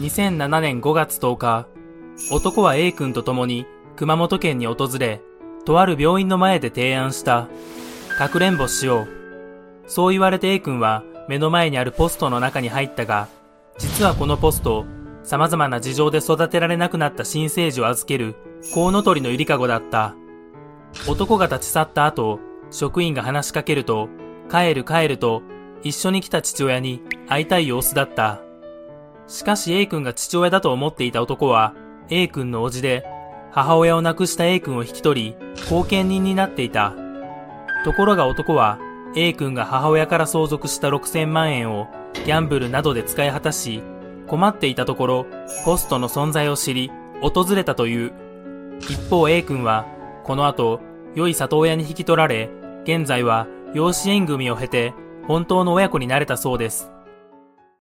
2007年5月10日、男は A 君と共に熊本県に訪れ、とある病院の前で提案した。かくれんぼしよう。そう言われて A 君は目の前にあるポストの中に入ったが、実はこのポスト、様々な事情で育てられなくなった新生児を預ける、コウノトリのゆりかごだった。男が立ち去った後、職員が話しかけると、帰る帰ると、一緒に来た父親に会いたい様子だった。しかし A 君が父親だと思っていた男は、A 君の叔父で、母親を亡くした A 君を引き取り、後見人になっていた。ところが男は、A 君が母親から相続した6000万円をギャンブルなどで使い果たし、困っていたところ、ポストの存在を知り、訪れたという。一方 A 君は、この後、良い里親に引き取られ、現在は養子縁組を経て、本当の親子になれたそうです。